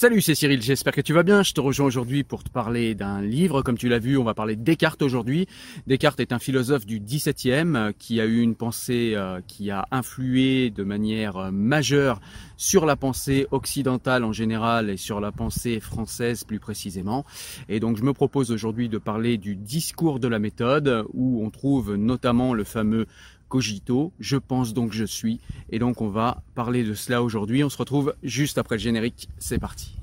Salut, c'est Cyril, j'espère que tu vas bien. Je te rejoins aujourd'hui pour te parler d'un livre. Comme tu l'as vu, on va parler de Descartes aujourd'hui. Descartes est un philosophe du XVIIe euh, qui a eu une pensée euh, qui a influé de manière euh, majeure sur la pensée occidentale en général et sur la pensée française plus précisément. Et donc je me propose aujourd'hui de parler du discours de la méthode où on trouve notamment le fameux cogito, je pense donc je suis. Et donc on va parler de cela aujourd'hui. On se retrouve juste après le générique. C'est parti.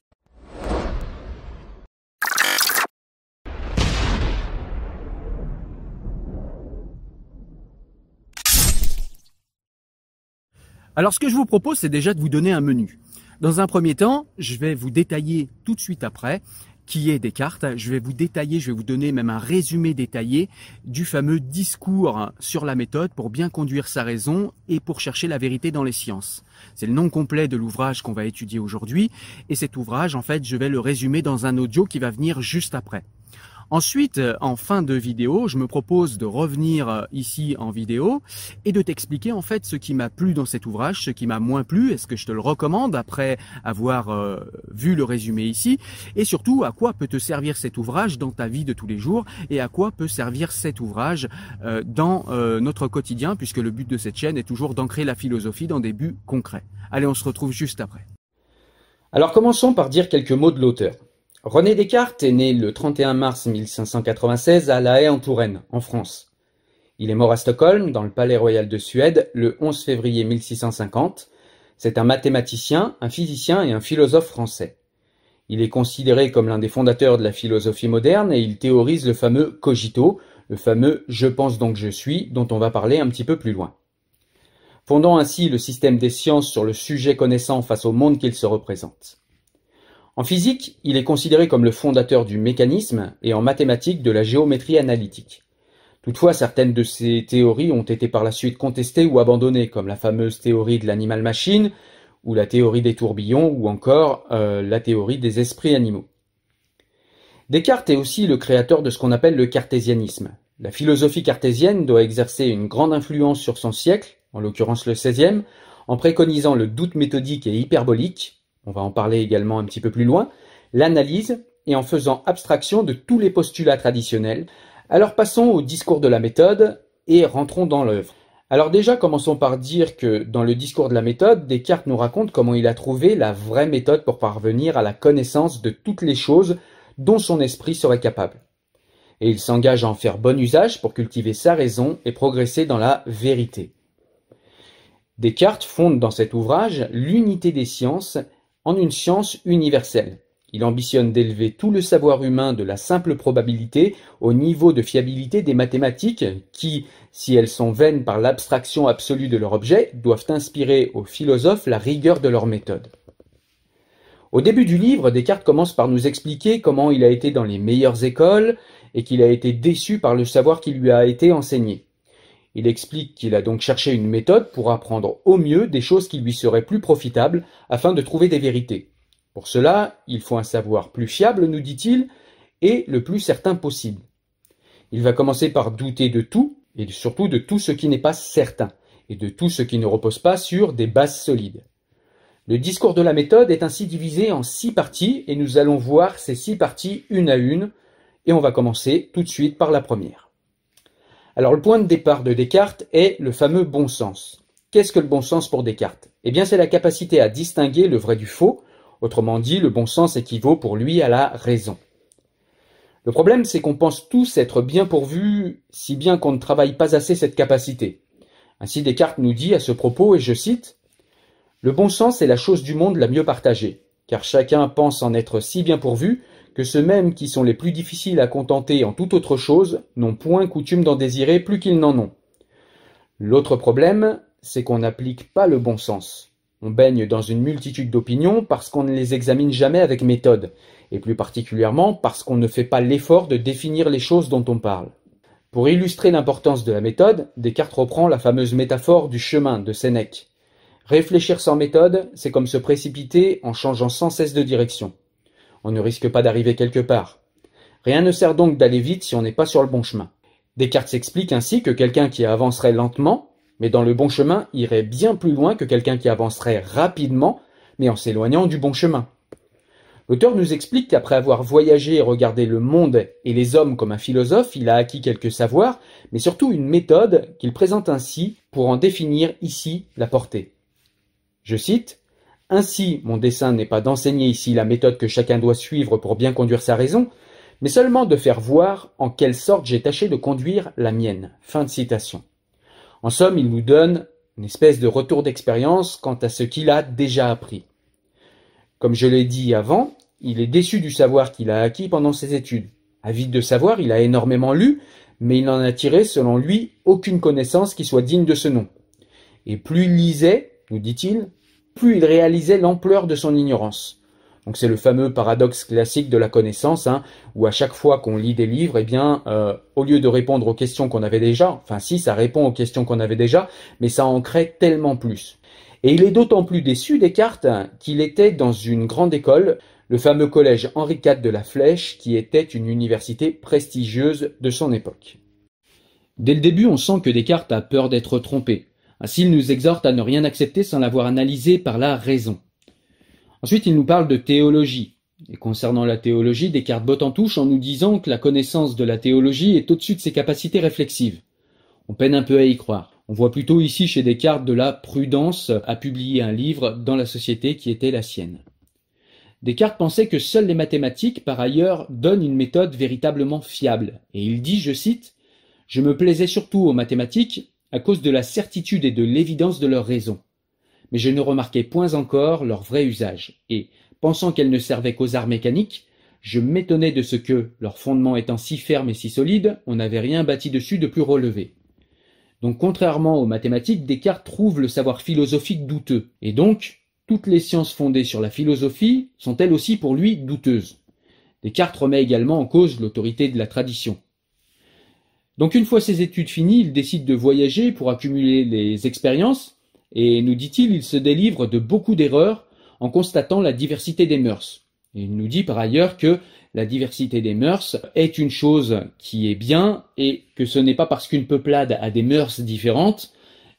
Alors ce que je vous propose, c'est déjà de vous donner un menu. Dans un premier temps, je vais vous détailler tout de suite après qui est Descartes. Je vais vous détailler, je vais vous donner même un résumé détaillé du fameux discours sur la méthode pour bien conduire sa raison et pour chercher la vérité dans les sciences. C'est le nom complet de l'ouvrage qu'on va étudier aujourd'hui et cet ouvrage, en fait, je vais le résumer dans un audio qui va venir juste après. Ensuite, euh, en fin de vidéo, je me propose de revenir euh, ici en vidéo et de t'expliquer en fait ce qui m'a plu dans cet ouvrage, ce qui m'a moins plu, est-ce que je te le recommande après avoir euh, vu le résumé ici, et surtout à quoi peut te servir cet ouvrage dans ta vie de tous les jours et à quoi peut servir cet ouvrage dans notre quotidien, puisque le but de cette chaîne est toujours d'ancrer la philosophie dans des buts concrets. Allez, on se retrouve juste après. Alors commençons par dire quelques mots de l'auteur. René Descartes est né le 31 mars 1596 à La Haye en Touraine, en France. Il est mort à Stockholm, dans le Palais royal de Suède, le 11 février 1650. C'est un mathématicien, un physicien et un philosophe français. Il est considéré comme l'un des fondateurs de la philosophie moderne et il théorise le fameux cogito, le fameux je pense donc je suis, dont on va parler un petit peu plus loin. Fondant ainsi le système des sciences sur le sujet connaissant face au monde qu'il se représente. En physique, il est considéré comme le fondateur du mécanisme et en mathématiques de la géométrie analytique. Toutefois, certaines de ses théories ont été par la suite contestées ou abandonnées, comme la fameuse théorie de l'animal-machine, ou la théorie des tourbillons, ou encore euh, la théorie des esprits animaux. Descartes est aussi le créateur de ce qu'on appelle le cartésianisme. La philosophie cartésienne doit exercer une grande influence sur son siècle, en l'occurrence le XVIe, en préconisant le doute méthodique et hyperbolique, on va en parler également un petit peu plus loin, l'analyse et en faisant abstraction de tous les postulats traditionnels. Alors passons au discours de la méthode et rentrons dans l'œuvre. Alors déjà, commençons par dire que dans le discours de la méthode, Descartes nous raconte comment il a trouvé la vraie méthode pour parvenir à la connaissance de toutes les choses dont son esprit serait capable. Et il s'engage à en faire bon usage pour cultiver sa raison et progresser dans la vérité. Descartes fonde dans cet ouvrage l'unité des sciences en une science universelle. Il ambitionne d'élever tout le savoir humain de la simple probabilité au niveau de fiabilité des mathématiques qui, si elles sont vaines par l'abstraction absolue de leur objet, doivent inspirer aux philosophes la rigueur de leur méthode. Au début du livre, Descartes commence par nous expliquer comment il a été dans les meilleures écoles et qu'il a été déçu par le savoir qui lui a été enseigné. Il explique qu'il a donc cherché une méthode pour apprendre au mieux des choses qui lui seraient plus profitables afin de trouver des vérités. Pour cela, il faut un savoir plus fiable, nous dit-il, et le plus certain possible. Il va commencer par douter de tout, et surtout de tout ce qui n'est pas certain, et de tout ce qui ne repose pas sur des bases solides. Le discours de la méthode est ainsi divisé en six parties, et nous allons voir ces six parties une à une, et on va commencer tout de suite par la première. Alors le point de départ de Descartes est le fameux bon sens. Qu'est-ce que le bon sens pour Descartes? Eh bien c'est la capacité à distinguer le vrai du faux, autrement dit le bon sens équivaut pour lui à la raison. Le problème c'est qu'on pense tous être bien pourvus, si bien qu'on ne travaille pas assez cette capacité. Ainsi Descartes nous dit à ce propos, et je cite, Le bon sens est la chose du monde la mieux partagée, car chacun pense en être si bien pourvu que ceux-mêmes qui sont les plus difficiles à contenter en toute autre chose n'ont point coutume d'en désirer plus qu'ils n'en ont. L'autre problème, c'est qu'on n'applique pas le bon sens. On baigne dans une multitude d'opinions parce qu'on ne les examine jamais avec méthode, et plus particulièrement parce qu'on ne fait pas l'effort de définir les choses dont on parle. Pour illustrer l'importance de la méthode, Descartes reprend la fameuse métaphore du chemin de Sénèque. Réfléchir sans méthode, c'est comme se précipiter en changeant sans cesse de direction on ne risque pas d'arriver quelque part. Rien ne sert donc d'aller vite si on n'est pas sur le bon chemin. Descartes s'explique ainsi que quelqu'un qui avancerait lentement, mais dans le bon chemin, irait bien plus loin que quelqu'un qui avancerait rapidement, mais en s'éloignant du bon chemin. L'auteur nous explique qu'après avoir voyagé et regardé le monde et les hommes comme un philosophe, il a acquis quelques savoirs, mais surtout une méthode qu'il présente ainsi pour en définir ici la portée. Je cite Ainsi, mon dessein n'est pas d'enseigner ici la méthode que chacun doit suivre pour bien conduire sa raison, mais seulement de faire voir en quelle sorte j'ai tâché de conduire la mienne. Fin de citation. En somme, il nous donne une espèce de retour d'expérience quant à ce qu'il a déjà appris. Comme je l'ai dit avant, il est déçu du savoir qu'il a acquis pendant ses études. Avide de savoir, il a énormément lu, mais il n'en a tiré, selon lui, aucune connaissance qui soit digne de ce nom. Et plus il lisait, nous dit-il, plus il réalisait l'ampleur de son ignorance. Donc c'est le fameux paradoxe classique de la connaissance, hein, où à chaque fois qu'on lit des livres, eh bien, euh, au lieu de répondre aux questions qu'on avait déjà, enfin si, ça répond aux questions qu'on avait déjà, mais ça en crée tellement plus. Et il est d'autant plus déçu Descartes qu'il était dans une grande école, le fameux collège Henri IV de la Flèche, qui était une université prestigieuse de son époque. Dès le début, on sent que Descartes a peur d'être trompé. Ainsi, il nous exhorte à ne rien accepter sans l'avoir analysé par la raison. Ensuite, il nous parle de théologie. Et concernant la théologie, Descartes botte en touche en nous disant que la connaissance de la théologie est au-dessus de ses capacités réflexives. On peine un peu à y croire. On voit plutôt ici chez Descartes de la prudence à publier un livre dans la société qui était la sienne. Descartes pensait que seules les mathématiques, par ailleurs, donnent une méthode véritablement fiable. Et il dit, je cite, Je me plaisais surtout aux mathématiques à cause de la certitude et de l'évidence de leur raison mais je ne remarquais point encore leur vrai usage, et, pensant qu'elles ne servaient qu'aux arts mécaniques, je m'étonnais de ce que, leur fondement étant si ferme et si solide, on n'avait rien bâti dessus de plus relevé. Donc contrairement aux mathématiques, Descartes trouve le savoir philosophique douteux, et donc toutes les sciences fondées sur la philosophie sont elles aussi pour lui douteuses. Descartes remet également en cause l'autorité de la tradition. Donc une fois ses études finies, il décide de voyager pour accumuler les expériences et nous dit-il, il se délivre de beaucoup d'erreurs en constatant la diversité des mœurs. Il nous dit par ailleurs que la diversité des mœurs est une chose qui est bien et que ce n'est pas parce qu'une peuplade a des mœurs différentes,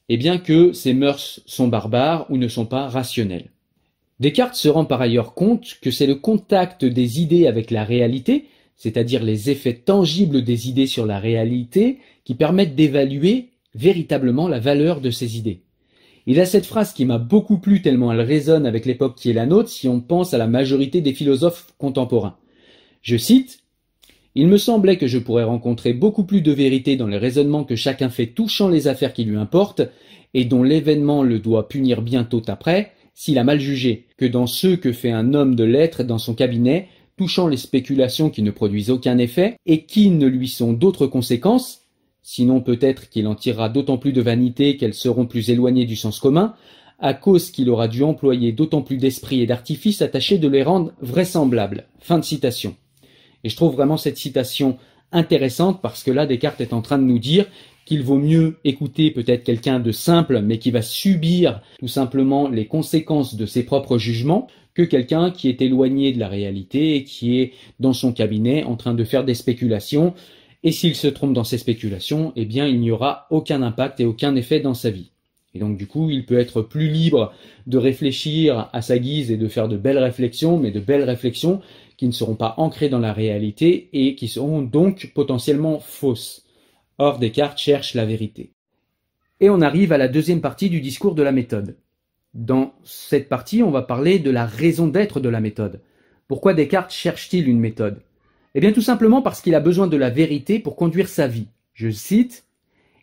eh bien que ces mœurs sont barbares ou ne sont pas rationnelles. Descartes se rend par ailleurs compte que c'est le contact des idées avec la réalité, c'est-à-dire les effets tangibles des idées sur la réalité, qui permettent d'évaluer véritablement la valeur de ces idées. Il a cette phrase qui m'a beaucoup plu tellement elle résonne avec l'époque qui est la nôtre si on pense à la majorité des philosophes contemporains. Je cite Il me semblait que je pourrais rencontrer beaucoup plus de vérité dans les raisonnements que chacun fait touchant les affaires qui lui importent, et dont l'événement le doit punir bientôt après, s'il a mal jugé, que dans ceux que fait un homme de lettres dans son cabinet, touchant les spéculations qui ne produisent aucun effet, et qui ne lui sont d'autres conséquences, sinon peut-être qu'il en tirera d'autant plus de vanité qu'elles seront plus éloignées du sens commun, à cause qu'il aura dû employer d'autant plus d'esprit et d'artifice attachés de les rendre vraisemblables. Fin de citation. Et je trouve vraiment cette citation intéressante parce que là Descartes est en train de nous dire qu'il vaut mieux écouter peut-être quelqu'un de simple mais qui va subir tout simplement les conséquences de ses propres jugements que quelqu'un qui est éloigné de la réalité et qui est dans son cabinet en train de faire des spéculations et s'il se trompe dans ses spéculations, eh bien il n'y aura aucun impact et aucun effet dans sa vie. Et donc du coup, il peut être plus libre de réfléchir à sa guise et de faire de belles réflexions, mais de belles réflexions qui ne seront pas ancrées dans la réalité et qui seront donc potentiellement fausses. Or, Descartes cherche la vérité. Et on arrive à la deuxième partie du discours de la méthode. Dans cette partie, on va parler de la raison d'être de la méthode. Pourquoi Descartes cherche-t-il une méthode? Eh bien tout simplement parce qu'il a besoin de la vérité pour conduire sa vie. Je cite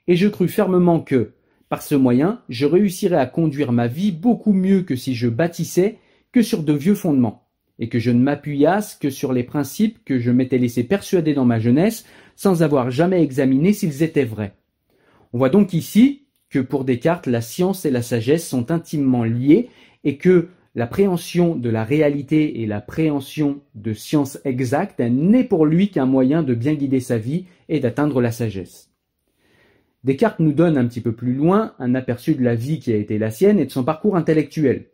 Et je crus fermement que, par ce moyen, je réussirais à conduire ma vie beaucoup mieux que si je bâtissais que sur de vieux fondements, et que je ne m'appuyasse que sur les principes que je m'étais laissé persuader dans ma jeunesse sans avoir jamais examiné s'ils étaient vrais. On voit donc ici que pour Descartes, la science et la sagesse sont intimement liées et que la préhension de la réalité et la préhension de science exacte n'est pour lui qu'un moyen de bien guider sa vie et d'atteindre la sagesse. Descartes nous donne un petit peu plus loin un aperçu de la vie qui a été la sienne et de son parcours intellectuel.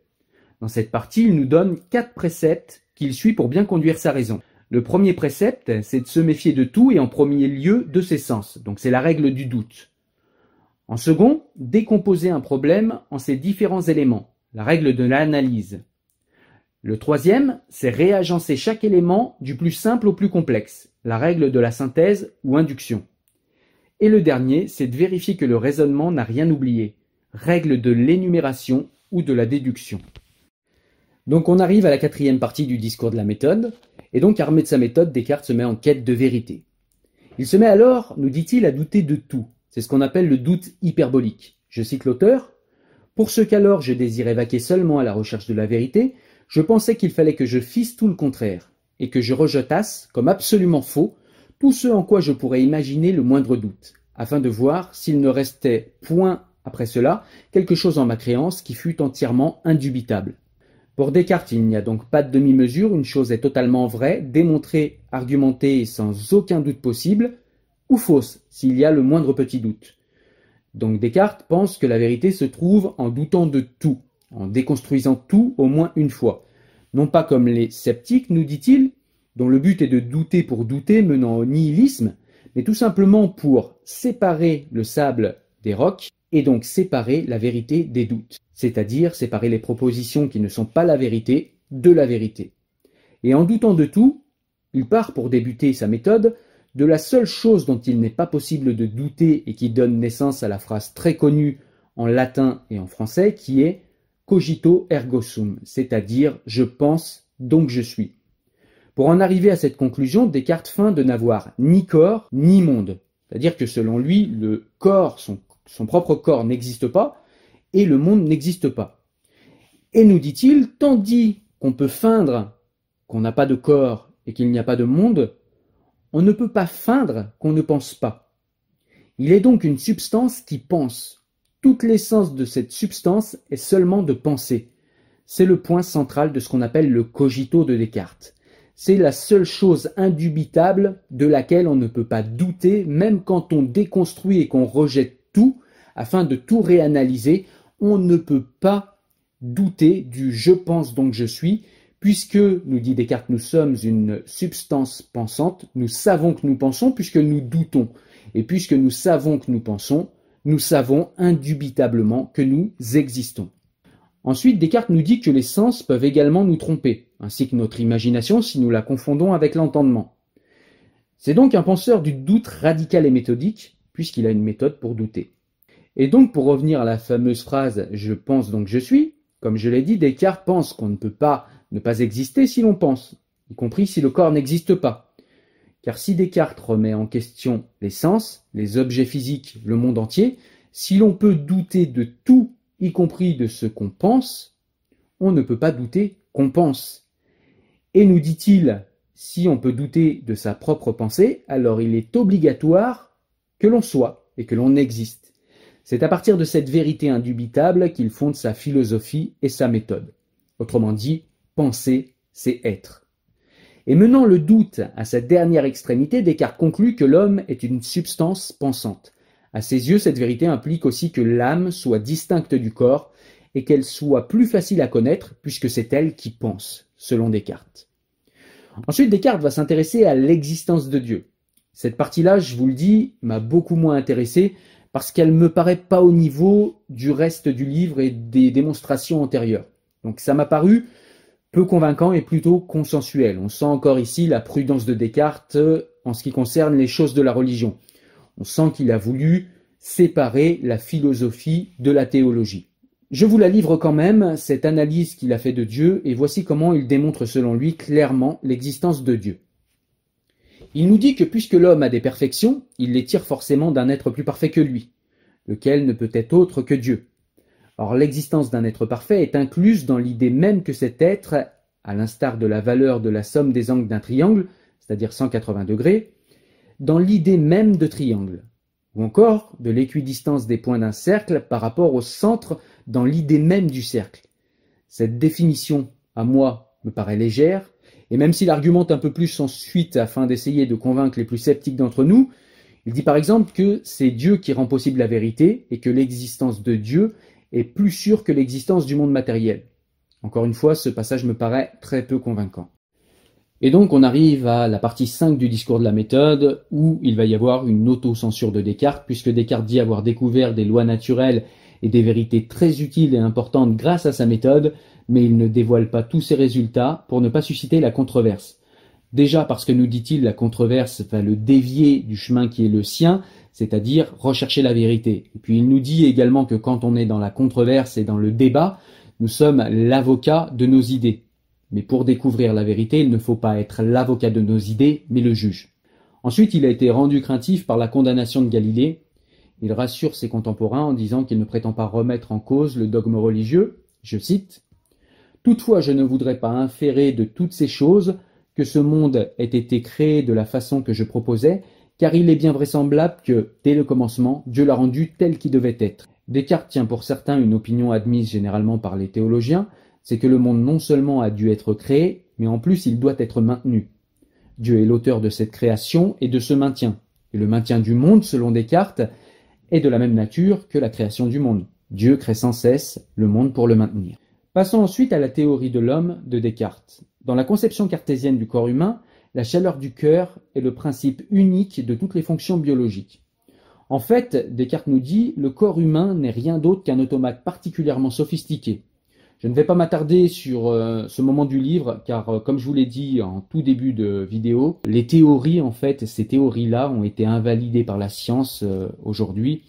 Dans cette partie, il nous donne quatre préceptes qu'il suit pour bien conduire sa raison. Le premier précepte, c'est de se méfier de tout et en premier lieu de ses sens. Donc c'est la règle du doute. En second, décomposer un problème en ses différents éléments la règle de l'analyse. Le troisième, c'est réagencer chaque élément du plus simple au plus complexe, la règle de la synthèse ou induction. Et le dernier, c'est de vérifier que le raisonnement n'a rien oublié, règle de l'énumération ou de la déduction. Donc on arrive à la quatrième partie du discours de la méthode, et donc armé de sa méthode, Descartes se met en quête de vérité. Il se met alors, nous dit-il, à douter de tout. C'est ce qu'on appelle le doute hyperbolique. Je cite l'auteur. Pour ce qu'alors je désirais vaquer seulement à la recherche de la vérité, je pensais qu'il fallait que je fisse tout le contraire, et que je rejetasse, comme absolument faux, tout ce en quoi je pourrais imaginer le moindre doute, afin de voir s'il ne restait point après cela quelque chose en ma créance qui fût entièrement indubitable. Pour Descartes, il n'y a donc pas de demi-mesure, une chose est totalement vraie, démontrée, argumentée et sans aucun doute possible, ou fausse, s'il y a le moindre petit doute. Donc Descartes pense que la vérité se trouve en doutant de tout, en déconstruisant tout au moins une fois. Non pas comme les sceptiques, nous dit-il, dont le but est de douter pour douter menant au nihilisme, mais tout simplement pour séparer le sable des rocs et donc séparer la vérité des doutes c'est-à-dire séparer les propositions qui ne sont pas la vérité de la vérité. Et en doutant de tout, il part pour débuter sa méthode de la seule chose dont il n'est pas possible de douter et qui donne naissance à la phrase très connue en latin et en français qui est cogito ergo sum, c'est-à-dire je pense donc je suis. Pour en arriver à cette conclusion, Descartes feint de n'avoir ni corps ni monde. C'est-à-dire que selon lui, le corps, son propre corps n'existe pas, et le monde n'existe pas. Et nous dit-il, tandis qu'on peut feindre qu'on n'a pas de corps et qu'il n'y a pas de monde, on ne peut pas feindre qu'on ne pense pas. Il est donc une substance qui pense. Toute l'essence de cette substance est seulement de penser. C'est le point central de ce qu'on appelle le cogito de Descartes. C'est la seule chose indubitable de laquelle on ne peut pas douter, même quand on déconstruit et qu'on rejette tout, afin de tout réanalyser, on ne peut pas douter du je pense donc je suis, puisque, nous dit Descartes, nous sommes une substance pensante, nous savons que nous pensons puisque nous doutons. Et puisque nous savons que nous pensons, nous savons indubitablement que nous existons. Ensuite, Descartes nous dit que les sens peuvent également nous tromper, ainsi que notre imagination si nous la confondons avec l'entendement. C'est donc un penseur du doute radical et méthodique, puisqu'il a une méthode pour douter. Et donc, pour revenir à la fameuse phrase je pense donc je suis, comme je l'ai dit, Descartes pense qu'on ne peut pas ne pas exister si l'on pense, y compris si le corps n'existe pas. Car si Descartes remet en question les sens, les objets physiques, le monde entier, si l'on peut douter de tout, y compris de ce qu'on pense, on ne peut pas douter qu'on pense. Et nous dit-il, si on peut douter de sa propre pensée, alors il est obligatoire que l'on soit et que l'on existe. C'est à partir de cette vérité indubitable qu'il fonde sa philosophie et sa méthode. Autrement dit, penser, c'est être. Et menant le doute à sa dernière extrémité, Descartes conclut que l'homme est une substance pensante. À ses yeux, cette vérité implique aussi que l'âme soit distincte du corps et qu'elle soit plus facile à connaître puisque c'est elle qui pense, selon Descartes. Ensuite, Descartes va s'intéresser à l'existence de Dieu. Cette partie-là, je vous le dis, m'a beaucoup moins intéressé parce qu'elle me paraît pas au niveau du reste du livre et des démonstrations antérieures. Donc ça m'a paru peu convaincant et plutôt consensuel. On sent encore ici la prudence de Descartes en ce qui concerne les choses de la religion. On sent qu'il a voulu séparer la philosophie de la théologie. Je vous la livre quand même, cette analyse qu'il a fait de Dieu, et voici comment il démontre selon lui clairement l'existence de Dieu. Il nous dit que puisque l'homme a des perfections, il les tire forcément d'un être plus parfait que lui, lequel ne peut être autre que Dieu. Or l'existence d'un être parfait est incluse dans l'idée même que cet être, à l'instar de la valeur de la somme des angles d'un triangle, c'est-à-dire 180 degrés, dans l'idée même de triangle, ou encore de l'équidistance des points d'un cercle par rapport au centre dans l'idée même du cercle. Cette définition, à moi, me paraît légère, et même s'il argumente un peu plus ensuite afin d'essayer de convaincre les plus sceptiques d'entre nous, il dit par exemple que c'est Dieu qui rend possible la vérité et que l'existence de Dieu est plus sûre que l'existence du monde matériel. Encore une fois, ce passage me paraît très peu convaincant. Et donc on arrive à la partie 5 du discours de la méthode où il va y avoir une autocensure de Descartes puisque Descartes dit avoir découvert des lois naturelles et des vérités très utiles et importantes grâce à sa méthode, mais il ne dévoile pas tous ses résultats pour ne pas susciter la controverse. Déjà parce que nous dit-il, la controverse va le dévier du chemin qui est le sien, c'est-à-dire rechercher la vérité. Et puis il nous dit également que quand on est dans la controverse et dans le débat, nous sommes l'avocat de nos idées. Mais pour découvrir la vérité, il ne faut pas être l'avocat de nos idées, mais le juge. Ensuite, il a été rendu craintif par la condamnation de Galilée. Il rassure ses contemporains en disant qu'il ne prétend pas remettre en cause le dogme religieux. Je cite Toutefois, je ne voudrais pas inférer de toutes ces choses que ce monde ait été créé de la façon que je proposais, car il est bien vraisemblable que, dès le commencement, Dieu l'a rendu tel qu'il devait être. Descartes tient pour certains une opinion admise généralement par les théologiens, c'est que le monde non seulement a dû être créé, mais en plus il doit être maintenu. Dieu est l'auteur de cette création et de ce maintien. Et le maintien du monde, selon Descartes, est de la même nature que la création du monde. Dieu crée sans cesse le monde pour le maintenir. Passons ensuite à la théorie de l'homme de Descartes. Dans la conception cartésienne du corps humain, la chaleur du cœur est le principe unique de toutes les fonctions biologiques. En fait, Descartes nous dit, le corps humain n'est rien d'autre qu'un automate particulièrement sophistiqué. Je ne vais pas m'attarder sur euh, ce moment du livre, car euh, comme je vous l'ai dit en tout début de vidéo, les théories, en fait, ces théories-là ont été invalidées par la science euh, aujourd'hui.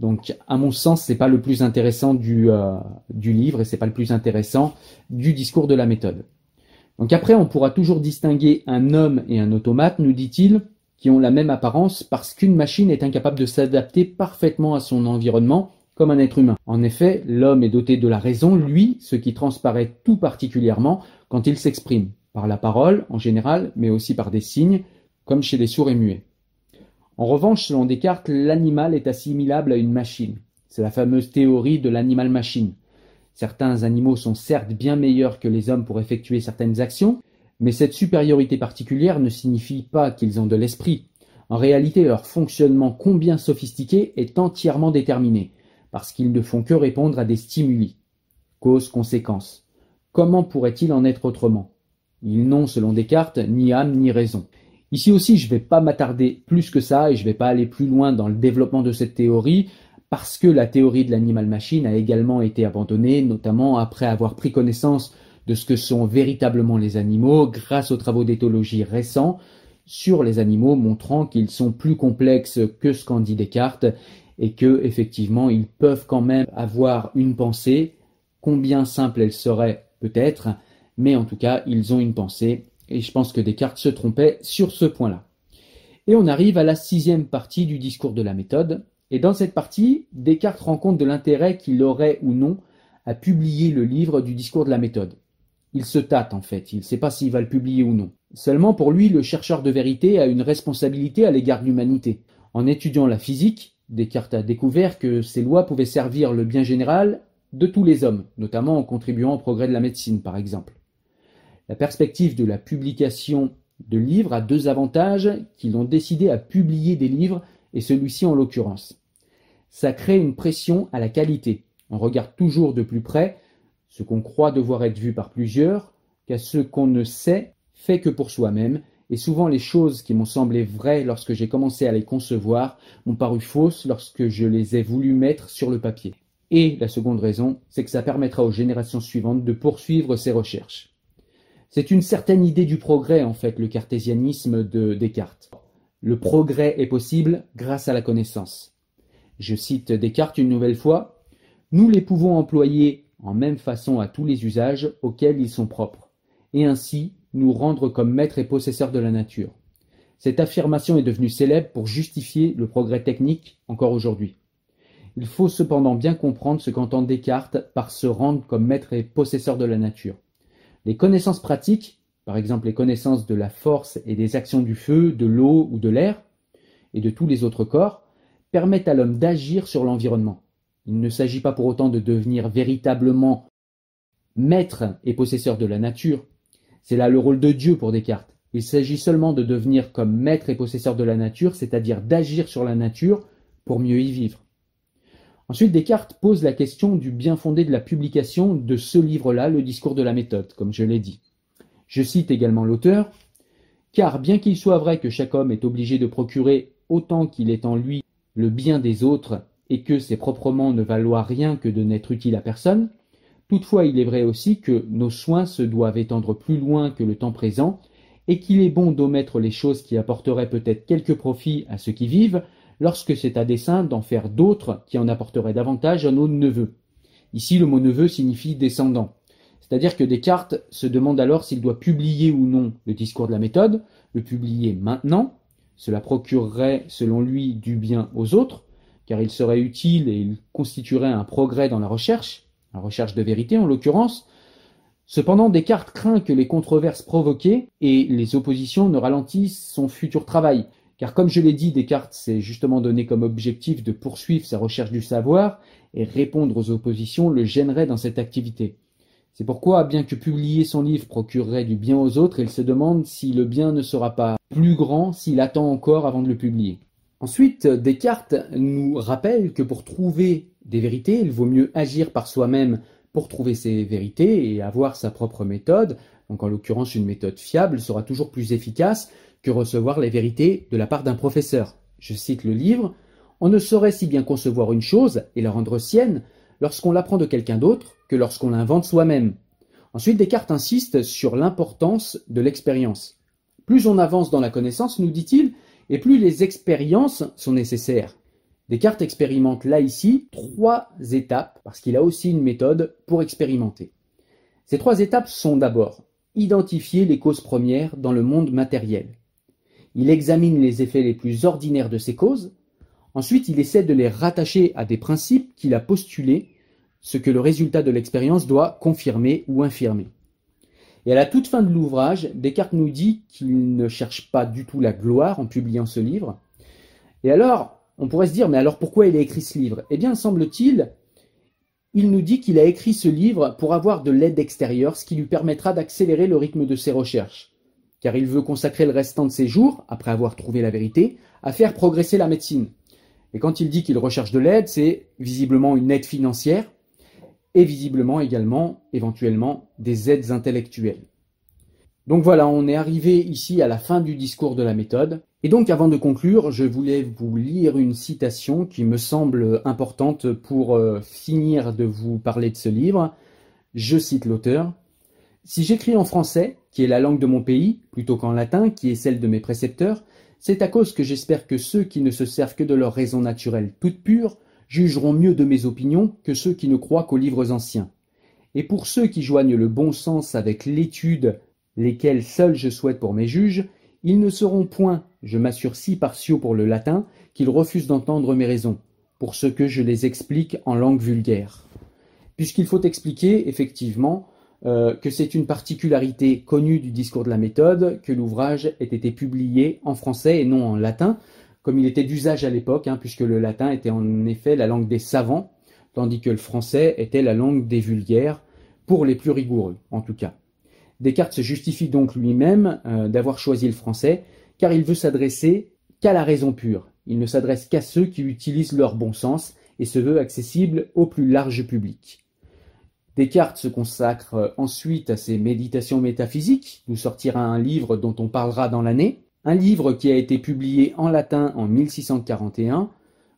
Donc, à mon sens, c'est pas le plus intéressant du, du livre et c'est pas le plus intéressant du discours de la méthode. Donc après, on pourra toujours distinguer un homme et un automate, nous dit-il, qui ont la même apparence parce qu'une machine est incapable de s'adapter parfaitement à son environnement comme un être humain. En effet, l'homme est doté de la raison, lui, ce qui transparaît tout particulièrement quand il s'exprime, par la parole en général, mais aussi par des signes, comme chez les sourds et muets. En revanche, selon Descartes, l'animal est assimilable à une machine. C'est la fameuse théorie de l'animal-machine. Certains animaux sont certes bien meilleurs que les hommes pour effectuer certaines actions, mais cette supériorité particulière ne signifie pas qu'ils ont de l'esprit. En réalité, leur fonctionnement combien sophistiqué est entièrement déterminé, parce qu'ils ne font que répondre à des stimuli. Cause-conséquence. Comment pourrait-il en être autrement? Ils n'ont, selon Descartes, ni âme ni raison. Ici aussi, je ne vais pas m'attarder plus que ça et je ne vais pas aller plus loin dans le développement de cette théorie, parce que la théorie de l'animal-machine a également été abandonnée, notamment après avoir pris connaissance de ce que sont véritablement les animaux grâce aux travaux d'éthologie récents sur les animaux montrant qu'ils sont plus complexes que ce qu'en dit Descartes et que effectivement ils peuvent quand même avoir une pensée, combien simple elle serait peut-être, mais en tout cas ils ont une pensée et je pense que Descartes se trompait sur ce point-là. Et on arrive à la sixième partie du discours de la méthode, et dans cette partie, Descartes rend compte de l'intérêt qu'il aurait ou non à publier le livre du discours de la méthode. Il se tâte en fait, il ne sait pas s'il va le publier ou non. Seulement pour lui, le chercheur de vérité a une responsabilité à l'égard de l'humanité. En étudiant la physique, Descartes a découvert que ces lois pouvaient servir le bien général de tous les hommes, notamment en contribuant au progrès de la médecine par exemple. La perspective de la publication de livres a deux avantages qui l'ont décidé à publier des livres, et celui-ci en l'occurrence ça crée une pression à la qualité. On regarde toujours de plus près ce qu'on croit devoir être vu par plusieurs, qu'à ce qu'on ne sait fait que pour soi-même, et souvent les choses qui m'ont semblé vraies lorsque j'ai commencé à les concevoir m'ont paru fausses lorsque je les ai voulu mettre sur le papier. Et la seconde raison, c'est que ça permettra aux générations suivantes de poursuivre ces recherches. C'est une certaine idée du progrès, en fait, le cartésianisme de Descartes. Le progrès est possible grâce à la connaissance. Je cite Descartes une nouvelle fois. Nous les pouvons employer en même façon à tous les usages auxquels ils sont propres, et ainsi nous rendre comme maîtres et possesseurs de la nature. Cette affirmation est devenue célèbre pour justifier le progrès technique encore aujourd'hui. Il faut cependant bien comprendre ce qu'entend Descartes par se rendre comme maître et possesseur de la nature. Les connaissances pratiques, par exemple les connaissances de la force et des actions du feu, de l'eau ou de l'air, et de tous les autres corps, permettent à l'homme d'agir sur l'environnement. Il ne s'agit pas pour autant de devenir véritablement maître et possesseur de la nature. C'est là le rôle de Dieu pour Descartes. Il s'agit seulement de devenir comme maître et possesseur de la nature, c'est-à-dire d'agir sur la nature pour mieux y vivre. Ensuite, Descartes pose la question du bien fondé de la publication de ce livre-là, le discours de la méthode, comme je l'ai dit. Je cite également l'auteur, car bien qu'il soit vrai que chaque homme est obligé de procurer autant qu'il est en lui le bien des autres et que c'est proprement ne valoir rien que de n'être utile à personne. Toutefois, il est vrai aussi que nos soins se doivent étendre plus loin que le temps présent, et qu'il est bon d'omettre les choses qui apporteraient peut-être quelques profits à ceux qui vivent, lorsque c'est à dessein d'en faire d'autres qui en apporteraient davantage à nos neveux. Ici, le mot neveu signifie descendant. C'est-à-dire que Descartes se demande alors s'il doit publier ou non le discours de la méthode, le publier maintenant, cela procurerait, selon lui, du bien aux autres, car il serait utile et il constituerait un progrès dans la recherche, la recherche de vérité en l'occurrence. Cependant, Descartes craint que les controverses provoquées et les oppositions ne ralentissent son futur travail, car comme je l'ai dit, Descartes s'est justement donné comme objectif de poursuivre sa recherche du savoir, et répondre aux oppositions le gênerait dans cette activité. C'est pourquoi, bien que publier son livre procurerait du bien aux autres, il se demande si le bien ne sera pas plus grand s'il attend encore avant de le publier. Ensuite, Descartes nous rappelle que pour trouver des vérités, il vaut mieux agir par soi-même pour trouver ces vérités et avoir sa propre méthode. Donc en l'occurrence, une méthode fiable sera toujours plus efficace que recevoir les vérités de la part d'un professeur. Je cite le livre, On ne saurait si bien concevoir une chose et la rendre sienne lorsqu'on l'apprend de quelqu'un d'autre que lorsqu'on l'invente soi-même. Ensuite, Descartes insiste sur l'importance de l'expérience. Plus on avance dans la connaissance, nous dit-il, et plus les expériences sont nécessaires. Descartes expérimente là ici trois étapes, parce qu'il a aussi une méthode pour expérimenter. Ces trois étapes sont d'abord identifier les causes premières dans le monde matériel. Il examine les effets les plus ordinaires de ces causes. Ensuite, il essaie de les rattacher à des principes qu'il a postulés, ce que le résultat de l'expérience doit confirmer ou infirmer. Et à la toute fin de l'ouvrage, Descartes nous dit qu'il ne cherche pas du tout la gloire en publiant ce livre. Et alors, on pourrait se dire, mais alors pourquoi il a écrit ce livre? Eh bien, semble-t-il, il nous dit qu'il a écrit ce livre pour avoir de l'aide extérieure, ce qui lui permettra d'accélérer le rythme de ses recherches. Car il veut consacrer le restant de ses jours, après avoir trouvé la vérité, à faire progresser la médecine. Et quand il dit qu'il recherche de l'aide, c'est visiblement une aide financière, et visiblement également, éventuellement, des aides intellectuelles. Donc voilà, on est arrivé ici à la fin du discours de la méthode. Et donc avant de conclure, je voulais vous lire une citation qui me semble importante pour euh, finir de vous parler de ce livre. Je cite l'auteur. Si j'écris en français, qui est la langue de mon pays, plutôt qu'en latin, qui est celle de mes précepteurs, c'est à cause que j'espère que ceux qui ne se servent que de leur raison naturelle toute pure jugeront mieux de mes opinions que ceux qui ne croient qu'aux livres anciens. Et pour ceux qui joignent le bon sens avec l'étude, lesquels seuls je souhaite pour mes juges, ils ne seront point, je m'assure si partiaux pour le latin, qu'ils refusent d'entendre mes raisons, pour ce que je les explique en langue vulgaire. Puisqu'il faut expliquer, effectivement, euh, que c'est une particularité connue du discours de la méthode que l'ouvrage ait été publié en français et non en latin, comme il était d'usage à l'époque, hein, puisque le latin était en effet la langue des savants, tandis que le français était la langue des vulgaires, pour les plus rigoureux en tout cas. Descartes se justifie donc lui-même euh, d'avoir choisi le français, car il veut s'adresser qu'à la raison pure. Il ne s'adresse qu'à ceux qui utilisent leur bon sens et se veut accessible au plus large public. Descartes se consacre ensuite à ses méditations métaphysiques, nous sortira un livre dont on parlera dans l'année, un livre qui a été publié en latin en 1641,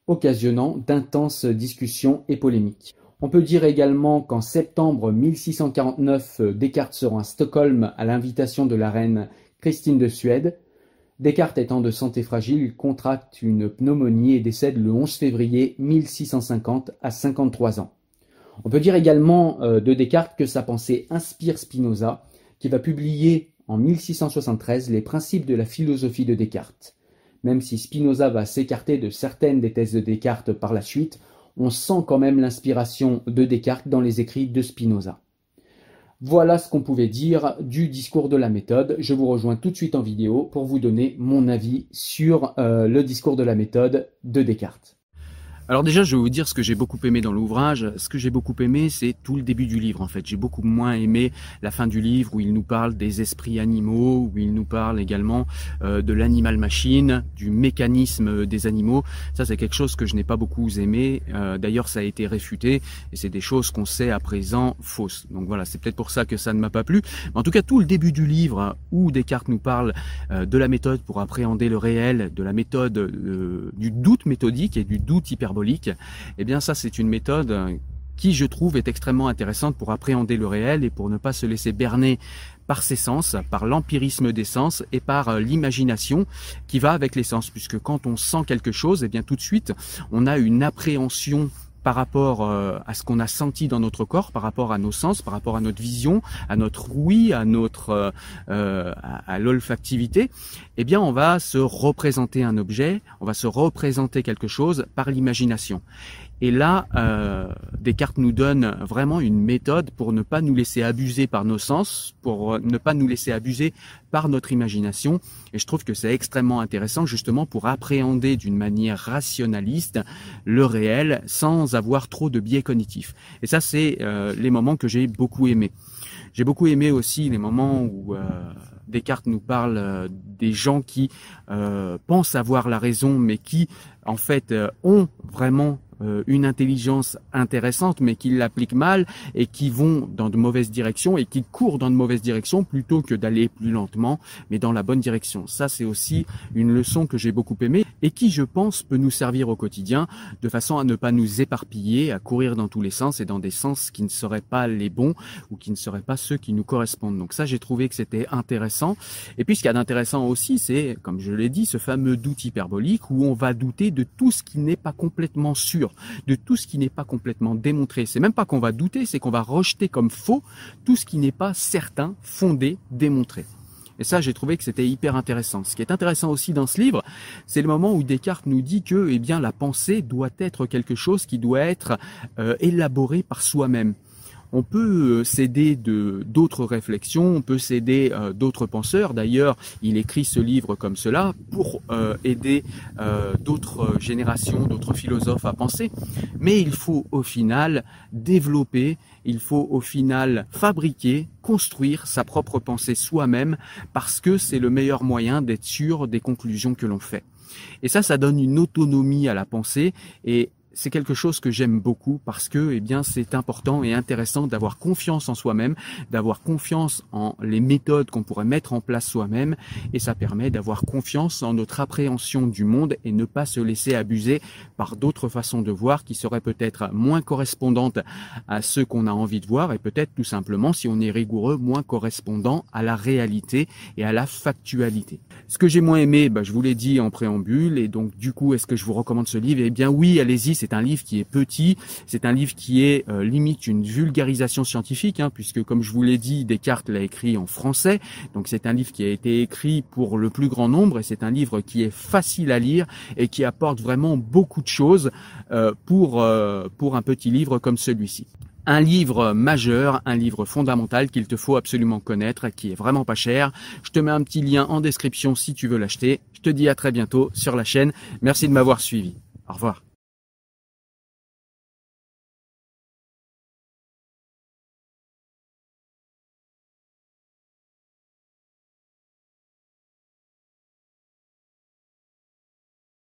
occasionnant d'intenses discussions et polémiques. On peut dire également qu'en septembre 1649, Descartes sera à Stockholm à l'invitation de la reine Christine de Suède. Descartes étant de santé fragile, contracte une pneumonie et décède le 11 février 1650 à 53 ans. On peut dire également euh, de Descartes que sa pensée inspire Spinoza, qui va publier en 1673 les principes de la philosophie de Descartes. Même si Spinoza va s'écarter de certaines des thèses de Descartes par la suite, on sent quand même l'inspiration de Descartes dans les écrits de Spinoza. Voilà ce qu'on pouvait dire du discours de la méthode. Je vous rejoins tout de suite en vidéo pour vous donner mon avis sur euh, le discours de la méthode de Descartes. Alors déjà, je vais vous dire ce que j'ai beaucoup aimé dans l'ouvrage. Ce que j'ai beaucoup aimé, c'est tout le début du livre en fait. J'ai beaucoup moins aimé la fin du livre où il nous parle des esprits animaux, où il nous parle également euh, de l'animal machine, du mécanisme des animaux. Ça, c'est quelque chose que je n'ai pas beaucoup aimé. Euh, d'ailleurs, ça a été réfuté et c'est des choses qu'on sait à présent fausses. Donc voilà, c'est peut-être pour ça que ça ne m'a pas plu. Mais en tout cas, tout le début du livre où Descartes nous parle euh, de la méthode pour appréhender le réel, de la méthode du doute méthodique et du doute hyper hyperbolique. Eh bien ça c'est une méthode qui je trouve est extrêmement intéressante pour appréhender le réel et pour ne pas se laisser berner par ses sens, par l'empirisme des sens et par euh, l'imagination qui va avec les sens, puisque quand on sent quelque chose, eh bien tout de suite, on a une appréhension par rapport euh, à ce qu'on a senti dans notre corps, par rapport à nos sens, par rapport à notre vision, à notre ouïe, à notre euh, euh à, l'olfactivité, eh bien on va se représenter un objet, on va se représenter quelque chose par l'imagination. Et là, euh, Descartes nous donne vraiment une méthode pour ne pas nous laisser abuser par nos sens, pour ne pas nous laisser abuser par notre imagination. Et je trouve que c'est extrêmement intéressant justement pour appréhender d'une manière rationaliste le réel sans avoir trop de biais cognitifs. Et ça, c'est euh, les moments que j'ai beaucoup aimés. J'ai beaucoup aimé aussi les moments où euh, Descartes nous parle euh, des gens qui pensent avoir la raison, mais qui en fait ont vraiment euh, une intelligence intéressante, mais qui l'appliquent mal et qui vont dans de mauvaises directions et qui courent dans de mauvaises directions plutôt que d'aller plus lentement, mais dans la bonne direction. Ça, c'est aussi une leçon que j'ai beaucoup aimée et qui, je pense, peut nous servir au quotidien de façon à ne pas nous éparpiller, à courir dans tous les sens et dans des sens qui ne seraient pas les bons ou qui ne seraient pas ceux qui nous correspondent. Donc ça, j'ai trouvé que c'était intéressant. Et puis, ce qu'il y a d'intéressant aussi, c'est, comme je l'ai dit, ce fameux doute hyperbolique où on va douter de tout ce qui n'est pas complètement sûr de tout ce qui n'est pas complètement démontré. C'est même pas qu'on va douter, c'est qu'on va rejeter comme faux tout ce qui n'est pas certain, fondé, démontré. Et ça, j'ai trouvé que c'était hyper intéressant. Ce qui est intéressant aussi dans ce livre, c'est le moment où Descartes nous dit que, eh bien, la pensée doit être quelque chose qui doit être euh, élaboré par soi-même on peut euh, s'aider de d'autres réflexions, on peut s'aider euh, d'autres penseurs. D'ailleurs, il écrit ce livre comme cela pour euh, aider d'autres générations, d'autres philosophes à penser. Mais il faut au final développer, il faut au final fabriquer, construire sa propre pensée soi-même parce que c'est le meilleur moyen d'être sûr des conclusions que l'on fait. Et ça, ça donne une autonomie à la pensée et c'est quelque chose que j'aime beaucoup parce que, eh bien, c'est important et intéressant d'avoir confiance en soi-même, d'avoir confiance en les méthodes qu'on pourrait mettre en place soi-même, et ça permet d'avoir confiance en notre appréhension du monde et ne pas se laisser abuser par d'autres façons de voir qui seraient peut-être moins correspondantes à ce qu'on a envie de voir et peut-être tout simplement, si on est rigoureux, moins correspondant à la réalité et à la factualité. Ce que j'ai moins aimé, bah, je vous l'ai dit en préambule, et donc du coup, est-ce que je vous recommande ce livre? Eh bien oui, allez-y c'est un livre qui est petit, c'est un livre qui est euh, limite une vulgarisation scientifique, hein, puisque comme je vous l'ai dit, Descartes l'a écrit en français, donc c'est un livre qui a été écrit pour le plus grand nombre, et c'est un livre qui est facile à lire et qui apporte vraiment beaucoup de choses euh, pour, euh, pour un petit livre comme celui-ci un livre majeur, un livre fondamental qu'il te faut absolument connaître, qui est vraiment pas cher. Je te mets un petit lien en description si tu veux l'acheter. Je te dis à très bientôt sur la chaîne. Merci de m'avoir suivi. Au revoir.